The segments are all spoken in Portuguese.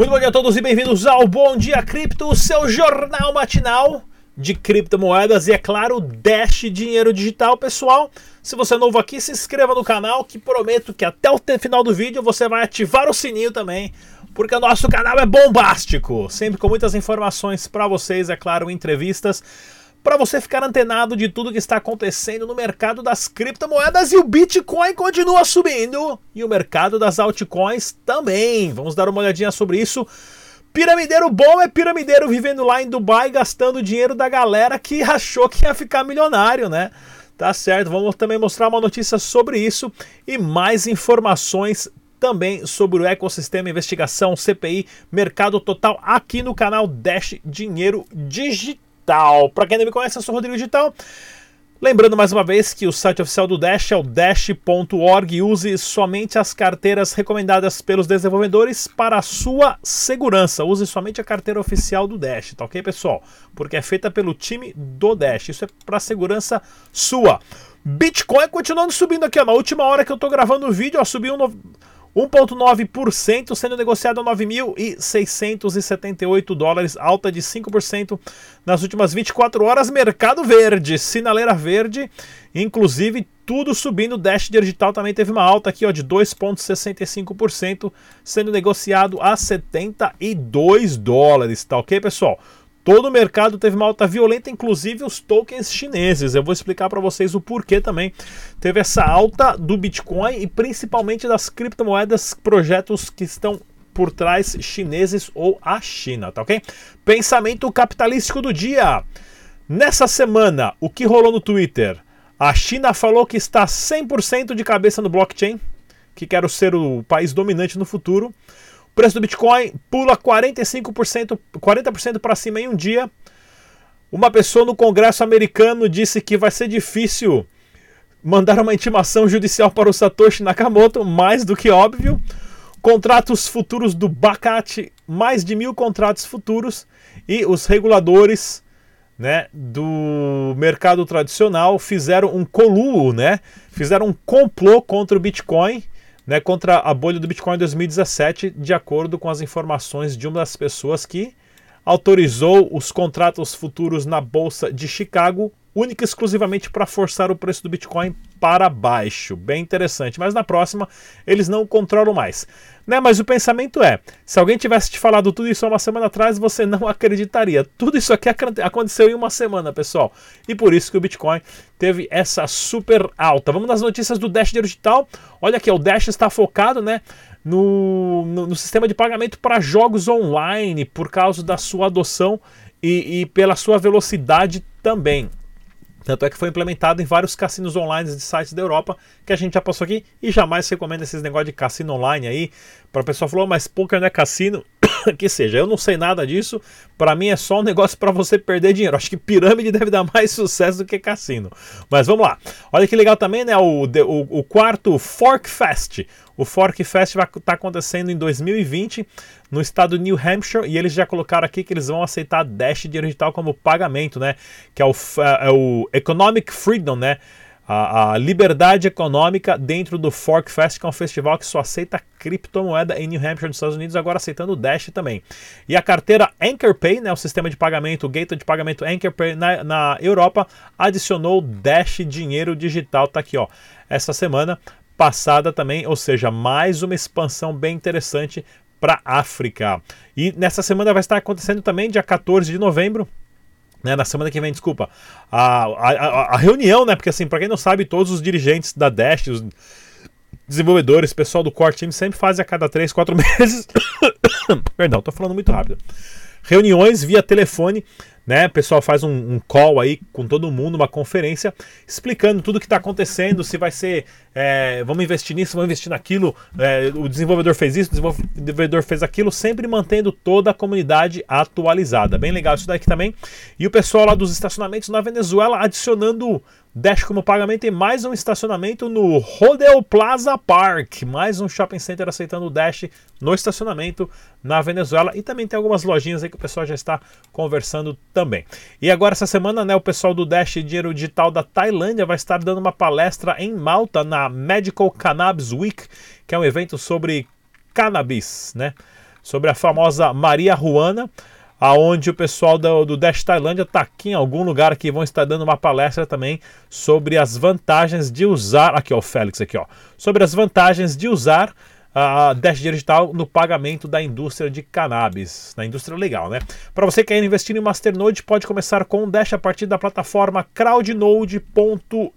Muito bom dia a todos e bem-vindos ao Bom Dia Cripto, seu jornal matinal de criptomoedas. E, é claro, Dash Dinheiro Digital. Pessoal, se você é novo aqui, se inscreva no canal que prometo que até o final do vídeo você vai ativar o sininho também, porque o nosso canal é bombástico, sempre com muitas informações para vocês, é claro, entrevistas para você ficar antenado de tudo que está acontecendo no mercado das criptomoedas e o Bitcoin continua subindo e o mercado das altcoins também. Vamos dar uma olhadinha sobre isso. Piramideiro bom é piramideiro vivendo lá em Dubai gastando dinheiro da galera que achou que ia ficar milionário, né? Tá certo, vamos também mostrar uma notícia sobre isso e mais informações também sobre o ecossistema, investigação, CPI, mercado total aqui no canal Dash Dinheiro Digital. Digital. Para quem não me conhece, eu sou Rodrigo Digital. Lembrando mais uma vez que o site oficial do Dash é o dash.org. Use somente as carteiras recomendadas pelos desenvolvedores para a sua segurança. Use somente a carteira oficial do Dash, tá ok, pessoal? Porque é feita pelo time do Dash. Isso é para segurança sua. Bitcoin continuando subindo aqui, ó. Na última hora que eu tô gravando o vídeo, ó, subiu um. No... 1,9% sendo negociado a 9.678 dólares, alta de 5% nas últimas 24 horas. Mercado verde, sinaleira verde, inclusive tudo subindo. Dash Digital também teve uma alta aqui ó, de 2,65%, sendo negociado a 72 dólares. Tá ok, pessoal? Todo o mercado teve uma alta violenta, inclusive os tokens chineses. Eu vou explicar para vocês o porquê também teve essa alta do Bitcoin e principalmente das criptomoedas, projetos que estão por trás chineses ou a China, tá ok? Pensamento capitalístico do dia. Nessa semana, o que rolou no Twitter? A China falou que está 100% de cabeça no blockchain, que quer ser o país dominante no futuro. O preço do Bitcoin pula 45%, 40% para cima em um dia. Uma pessoa no Congresso americano disse que vai ser difícil mandar uma intimação judicial para o Satoshi Nakamoto, mais do que óbvio. Contratos futuros do Bacate, mais de mil contratos futuros. E os reguladores né, do mercado tradicional fizeram um coluo, né, fizeram um complô contra o Bitcoin né, contra a bolha do Bitcoin em 2017, de acordo com as informações de uma das pessoas que autorizou os contratos futuros na bolsa de Chicago, única e exclusivamente para forçar o preço do Bitcoin para baixo. Bem interessante. Mas na próxima eles não controlam mais. Né? Mas o pensamento é: se alguém tivesse te falado tudo isso há uma semana atrás, você não acreditaria. Tudo isso aqui aconteceu em uma semana, pessoal. E por isso que o Bitcoin teve essa super alta. Vamos nas notícias do Dash Digital. Olha aqui, o Dash está focado, né? No, no, no sistema de pagamento para jogos online, por causa da sua adoção e, e pela sua velocidade também. Tanto é que foi implementado em vários cassinos online de sites da Europa, que a gente já passou aqui e jamais recomendo esses negócios de cassino online aí. Para o pessoal falou, mas poker não é cassino. que seja, eu não sei nada disso. Para mim é só um negócio para você perder dinheiro. Acho que pirâmide deve dar mais sucesso do que cassino. Mas vamos lá. Olha que legal também, né? O, o, o quarto Fork Fest. O Fork Fest vai estar tá acontecendo em 2020 no estado de New Hampshire e eles já colocaram aqui que eles vão aceitar Dash dinheiro digital como pagamento, né? Que é o, é, é o Economic Freedom, né? A, a, liberdade econômica dentro do Fork Fest, que é um festival que só aceita criptomoeda em New Hampshire, nos Estados Unidos, agora aceitando o Dash também. E a carteira Anchor Pay, né, o sistema de pagamento, o gateway de pagamento Anchor Pay na, na Europa, adicionou Dash dinheiro digital, tá aqui, ó, essa semana passada também, ou seja, mais uma expansão bem interessante para África. E nessa semana vai estar acontecendo também, dia 14 de novembro, né, na semana que vem, desculpa, a, a, a reunião, né? Porque assim, para quem não sabe, todos os dirigentes da Dash, os desenvolvedores, pessoal do core team sempre fazem a cada 3, 4 meses. Perdão, tô falando muito rápido. Reuniões via telefone né? O pessoal faz um, um, call aí com todo mundo, uma conferência, explicando tudo o que está acontecendo, se vai ser, é, vamos investir nisso, vamos investir naquilo, é, o desenvolvedor fez isso, o desenvolvedor fez aquilo, sempre mantendo toda a comunidade atualizada. Bem legal isso daqui também. E o pessoal lá dos estacionamentos na Venezuela adicionando Dash como pagamento e mais um estacionamento no Rodeo Plaza Park. Mais um shopping center aceitando o Dash no estacionamento na Venezuela. E também tem algumas lojinhas aí que o pessoal já está conversando também. E agora, essa semana, né, o pessoal do Dash Dinheiro Digital da Tailândia vai estar dando uma palestra em Malta na Medical Cannabis Week, que é um evento sobre cannabis, né? sobre a famosa Maria Ruana, aonde o pessoal do, do Dash Tailândia está aqui em algum lugar que vão estar dando uma palestra também sobre as vantagens de usar, aqui ó, o Félix aqui ó, sobre as vantagens de usar a Dash Digital no pagamento da indústria de cannabis, na indústria legal, né? Para você que quer investir em Masternode, pode começar com o Dash a partir da plataforma crowdnode.io.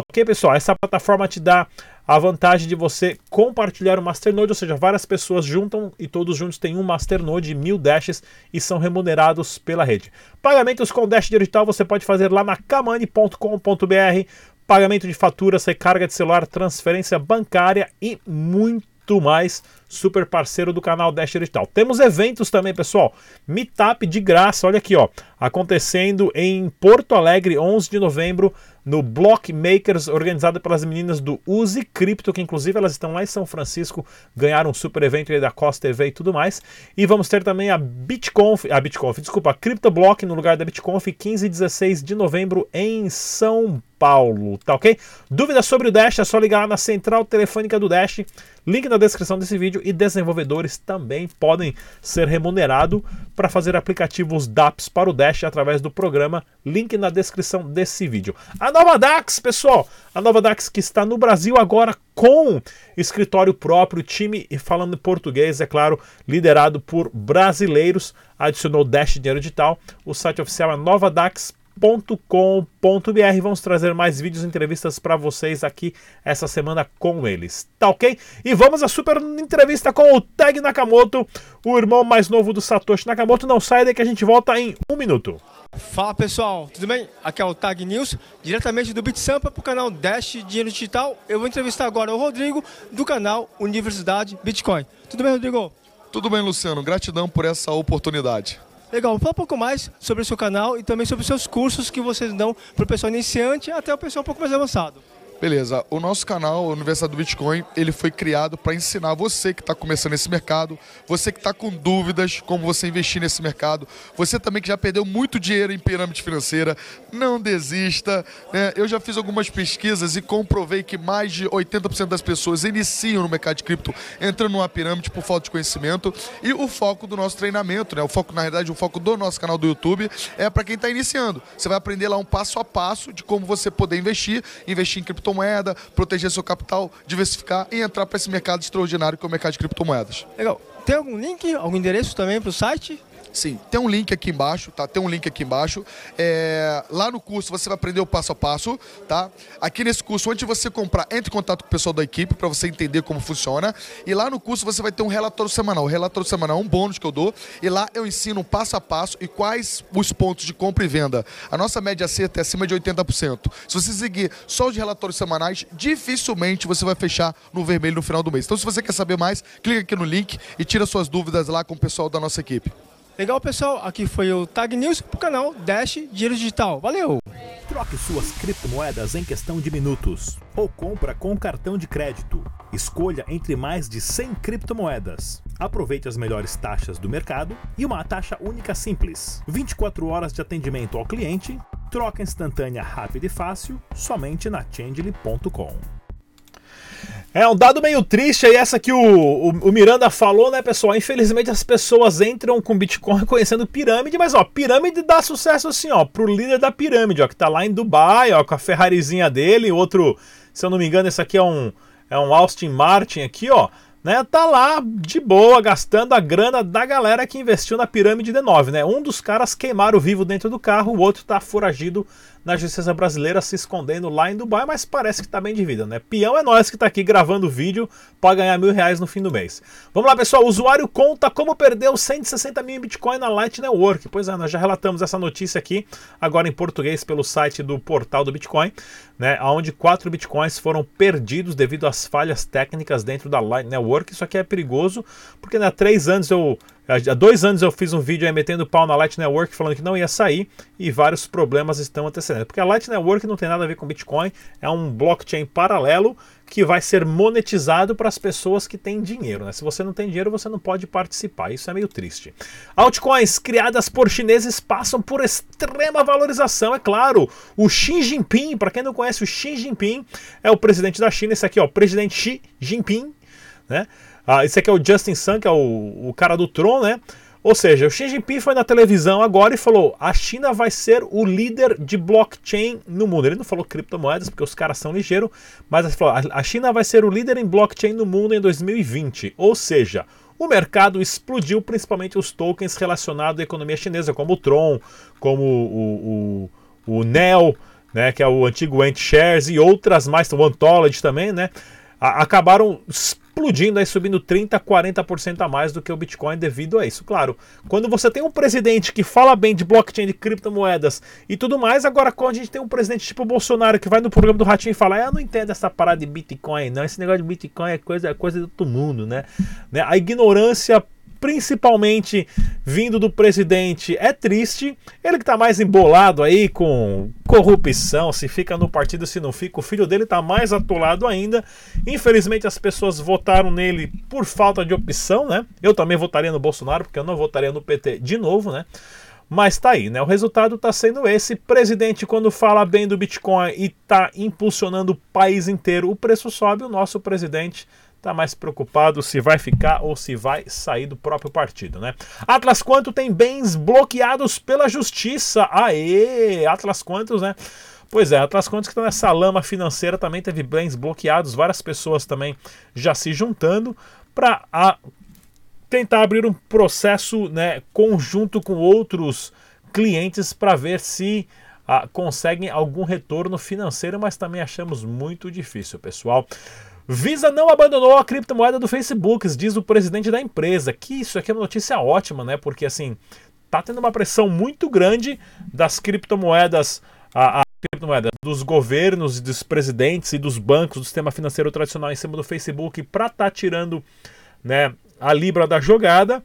Ok, pessoal? Essa plataforma te dá a vantagem de você compartilhar o Masternode, ou seja, várias pessoas juntam e todos juntos têm um Masternode, mil dashes e são remunerados pela rede. Pagamentos com Dash Digital você pode fazer lá na kamani.com.br, pagamento de faturas, recarga de celular, transferência bancária e muito mais. Super parceiro do canal Dash Digital. Temos eventos também, pessoal. Meetup de graça, olha aqui, ó, acontecendo em Porto Alegre, 11 de novembro no Block Makers, organizado pelas meninas do Use Crypto, que inclusive elas estão lá em São Francisco, ganharam um super evento aí da Costa TV e tudo mais. E vamos ter também a BitConf, a BitConf, desculpa, a CryptoBlock no lugar da BitConf, 15 e 16 de novembro em São Paulo, tá ok? Dúvidas sobre o Dash é só ligar lá na central telefônica do Dash, link na descrição desse vídeo e desenvolvedores também podem ser remunerados para fazer aplicativos DApps para o Dash através do programa, link na descrição desse vídeo. A nova DAX, pessoal, a nova DAX que está no Brasil agora com escritório próprio, time falando em português, é claro, liderado por brasileiros, adicionou Dash Dinheiro Digital, o site oficial é novadax.com com.br Vamos trazer mais vídeos e entrevistas para vocês aqui essa semana com eles. Tá ok? E vamos à super entrevista com o Tag Nakamoto, o irmão mais novo do Satoshi Nakamoto. Não sai daí que a gente volta em um minuto. Fala pessoal, tudo bem? Aqui é o Tag News, diretamente do BitSampa para o canal Dash Dinheiro Digital. Eu vou entrevistar agora o Rodrigo do canal Universidade Bitcoin. Tudo bem, Rodrigo? Tudo bem, Luciano. Gratidão por essa oportunidade. Legal, fala um pouco mais sobre o seu canal e também sobre os seus cursos que vocês dão para o pessoal iniciante até o pessoal um pouco mais avançado. Beleza, o nosso canal, Universidade do Bitcoin, ele foi criado para ensinar você que está começando nesse mercado, você que está com dúvidas como você investir nesse mercado, você também que já perdeu muito dinheiro em pirâmide financeira, não desista. Né? Eu já fiz algumas pesquisas e comprovei que mais de 80% das pessoas iniciam no mercado de cripto entrando numa pirâmide por falta de conhecimento e o foco do nosso treinamento, né? o foco, na realidade, o foco do nosso canal do YouTube é para quem está iniciando. Você vai aprender lá um passo a passo de como você poder investir, investir em criptomoedas criptomoeda, proteger seu capital, diversificar e entrar para esse mercado extraordinário que é o mercado de criptomoedas. Legal. Tem algum link, algum endereço também para o site? Sim, tem um link aqui embaixo, tá? Tem um link aqui embaixo. É... Lá no curso você vai aprender o passo a passo, tá? Aqui nesse curso, antes de você comprar, entre em contato com o pessoal da equipe para você entender como funciona. E lá no curso você vai ter um relatório semanal. O relatório semanal é um bônus que eu dou. E lá eu ensino passo a passo e quais os pontos de compra e venda. A nossa média acerta é acima de 80%. Se você seguir só os relatórios semanais, dificilmente você vai fechar no vermelho no final do mês. Então, se você quer saber mais, clica aqui no link e tira suas dúvidas lá com o pessoal da nossa equipe. Legal, pessoal? Aqui foi o Tag News pro canal Dash Dinheiro Digital. Valeu! Troque suas criptomoedas em questão de minutos ou compra com cartão de crédito. Escolha entre mais de 100 criptomoedas. Aproveite as melhores taxas do mercado e uma taxa única simples. 24 horas de atendimento ao cliente, troca instantânea rápida e fácil somente na Changely.com. É um dado meio triste aí, essa que o, o, o, Miranda falou, né, pessoal? Infelizmente as pessoas entram com Bitcoin conhecendo pirâmide, mas ó, pirâmide dá sucesso assim, ó, pro líder da pirâmide, ó, que tá lá em Dubai, ó, com a Ferrarizinha dele, outro, se eu não me engano, esse aqui é um, é um Austin Martin aqui, ó, né, tá lá de boa, gastando a grana da galera que investiu na pirâmide D9, né? Um dos caras queimaram vivo dentro do carro, o outro tá foragido na justiça brasileira se escondendo lá em Dubai, mas parece que tá bem de vida, né? Peão é nós que tá aqui gravando o vídeo para ganhar mil reais no fim do mês. Vamos lá, pessoal. O usuário conta como perdeu 160 mil em Bitcoin na Light Network. Pois é, nós já relatamos essa notícia aqui, agora em português, pelo site do portal do Bitcoin, né? Onde quatro Bitcoins foram perdidos devido às falhas técnicas dentro da Light Network. Isso aqui é perigoso, porque né, há três anos eu Há dois anos eu fiz um vídeo aí metendo pau na Light Network falando que não ia sair e vários problemas estão antecedendo. Porque a Light Network não tem nada a ver com Bitcoin, é um blockchain paralelo que vai ser monetizado para as pessoas que têm dinheiro. Né? Se você não tem dinheiro, você não pode participar. Isso é meio triste. Altcoins criadas por chineses passam por extrema valorização, é claro. O Xi Jinping, para quem não conhece, o Xi Jinping é o presidente da China. Esse aqui, ó, presidente Xi Jinping, né? Ah, esse aqui é o Justin Sun, que é o, o cara do Tron, né? Ou seja, o Xi Jinping foi na televisão agora e falou: a China vai ser o líder de blockchain no mundo. Ele não falou criptomoedas porque os caras são ligeiros, mas ele falou: a China vai ser o líder em blockchain no mundo em 2020. Ou seja, o mercado explodiu, principalmente os tokens relacionados à economia chinesa, como o Tron, como o, o, o NEO, né, que é o antigo Ant Shares e outras mais, o Ontology também, né? acabaram explodindo, aí subindo 30%, 40% a mais do que o Bitcoin devido a isso. Claro, quando você tem um presidente que fala bem de blockchain, de criptomoedas e tudo mais, agora quando a gente tem um presidente tipo Bolsonaro que vai no programa do Ratinho e fala: ah, Eu não entendo essa parada de Bitcoin, não. Esse negócio de Bitcoin é coisa, é coisa do outro mundo, né? né? A ignorância principalmente vindo do presidente, é triste. Ele que tá mais embolado aí com corrupção, se fica no partido, se não fica. O filho dele tá mais atolado ainda. Infelizmente as pessoas votaram nele por falta de opção, né? Eu também votaria no Bolsonaro, porque eu não votaria no PT de novo, né? Mas tá aí, né? O resultado tá sendo esse. Presidente, quando fala bem do Bitcoin e tá impulsionando o país inteiro, o preço sobe. O nosso presidente está mais preocupado se vai ficar ou se vai sair do próprio partido, né? Atlas Quanto tem bens bloqueados pela justiça. Aê! Atlas Quantos, né? Pois é, Atlas Quantos que está nessa lama financeira também teve bens bloqueados, várias pessoas também já se juntando para tentar abrir um processo né, conjunto com outros clientes para ver se ah, conseguem algum retorno financeiro, mas também achamos muito difícil, pessoal. Visa não abandonou a criptomoeda do Facebook, diz o presidente da empresa. Que isso aqui é uma notícia ótima, né? Porque assim, tá tendo uma pressão muito grande das criptomoedas, a, a criptomoeda dos governos, dos presidentes e dos bancos do sistema financeiro tradicional em cima do Facebook para tá tirando, né, a libra da jogada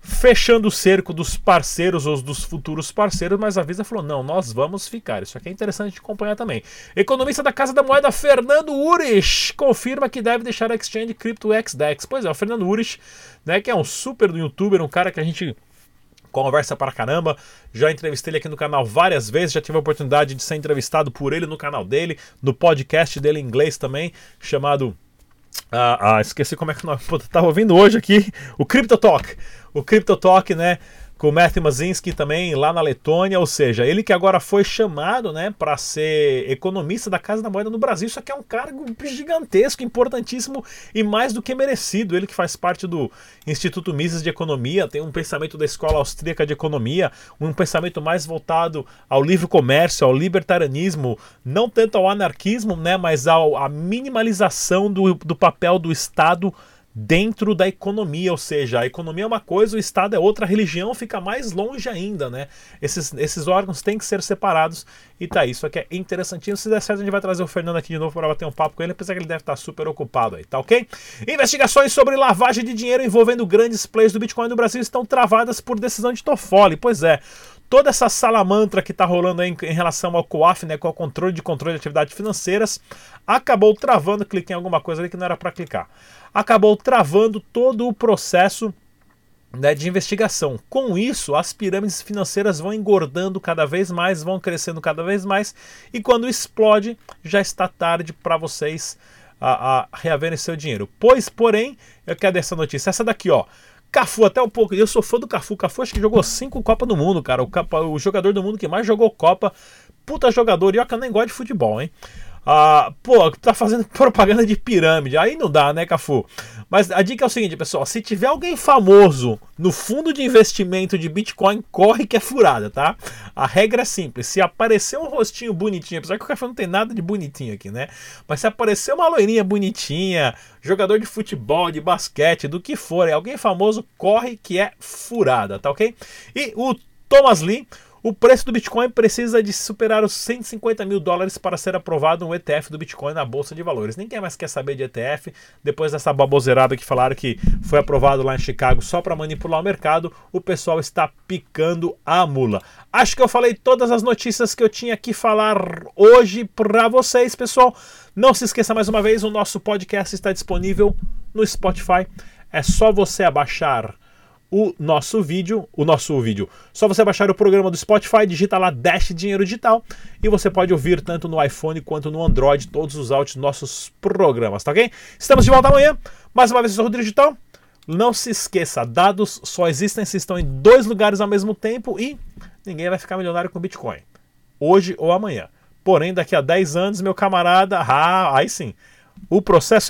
fechando o cerco dos parceiros ou dos futuros parceiros, mas a Visa falou: não, nós vamos ficar. Isso aqui é interessante de acompanhar também. Economista da Casa da Moeda, Fernando Urich, confirma que deve deixar a exchange CryptoXDex. Pois é, o Fernando Urich, né, que é um super youtuber, um cara que a gente conversa para caramba. Já entrevistei ele aqui no canal várias vezes, já tive a oportunidade de ser entrevistado por ele no canal dele, no podcast dele em inglês também, chamado ah, ah, esqueci como é que nós. Tava ouvindo hoje aqui o Crypto Talk. O Crypto Talk, né? Com o Matthew Mazinski também lá na Letônia, ou seja, ele que agora foi chamado, né, para ser economista da Casa da Moeda no Brasil. Isso aqui é um cargo gigantesco, importantíssimo e mais do que merecido. Ele que faz parte do Instituto Mises de Economia, tem um pensamento da Escola Austríaca de Economia, um pensamento mais voltado ao livre comércio, ao libertarianismo, não tanto ao anarquismo, né, mas ao, à minimalização do, do papel do Estado dentro da economia, ou seja, a economia é uma coisa, o Estado é outra, a religião fica mais longe ainda, né? Esses, esses órgãos têm que ser separados e tá isso aqui é interessantinho. Se der certo, a gente vai trazer o Fernando aqui de novo para bater um papo com ele, apesar que ele deve estar super ocupado aí, tá ok? Investigações sobre lavagem de dinheiro envolvendo grandes players do Bitcoin no Brasil estão travadas por decisão de Toffoli. Pois é, toda essa salamantra que está rolando em, em, relação ao COAF, né, com o controle de controle de atividades financeiras, acabou travando, cliquei em alguma coisa ali que não era para clicar. Acabou travando todo o processo né, de investigação. Com isso, as pirâmides financeiras vão engordando cada vez mais, vão crescendo cada vez mais, e quando explode, já está tarde para vocês a, a reaverem seu dinheiro. Pois, porém, eu quero essa notícia, essa daqui, ó. Cafu, até um pouco. Eu sou fã do Cafu. Cafu acho que jogou cinco Copas do Mundo, cara. O, o jogador do mundo que mais jogou Copa. Puta jogador. E ó, que eu nem gosto de futebol, hein? Ah, pô, tá fazendo propaganda de pirâmide. Aí não dá, né, Cafu? Mas a dica é o seguinte, pessoal: se tiver alguém famoso no fundo de investimento de Bitcoin, corre que é furada, tá? A regra é simples: se aparecer um rostinho bonitinho, apesar que o Cafu não tem nada de bonitinho aqui, né? Mas se aparecer uma loirinha bonitinha, jogador de futebol, de basquete, do que for, é alguém famoso, corre que é furada, tá ok? E o Thomas Lee o preço do Bitcoin precisa de superar os 150 mil dólares para ser aprovado um ETF do Bitcoin na Bolsa de Valores. Ninguém mais quer saber de ETF. Depois dessa baboseirada que falaram que foi aprovado lá em Chicago só para manipular o mercado, o pessoal está picando a mula. Acho que eu falei todas as notícias que eu tinha que falar hoje para vocês, pessoal. Não se esqueça mais uma vez, o nosso podcast está disponível no Spotify. É só você abaixar o nosso vídeo, o nosso vídeo. Só você baixar o programa do Spotify, digita lá Dash Dinheiro Digital e você pode ouvir tanto no iPhone quanto no Android todos os áudios nossos programas, tá ok? Estamos de volta amanhã. Mais uma vez, eu sou o Rodrigo Digital. Não se esqueça, dados só existem se estão em dois lugares ao mesmo tempo e ninguém vai ficar milionário com Bitcoin. Hoje ou amanhã. Porém, daqui a 10 anos, meu camarada, ah, aí sim. O processo é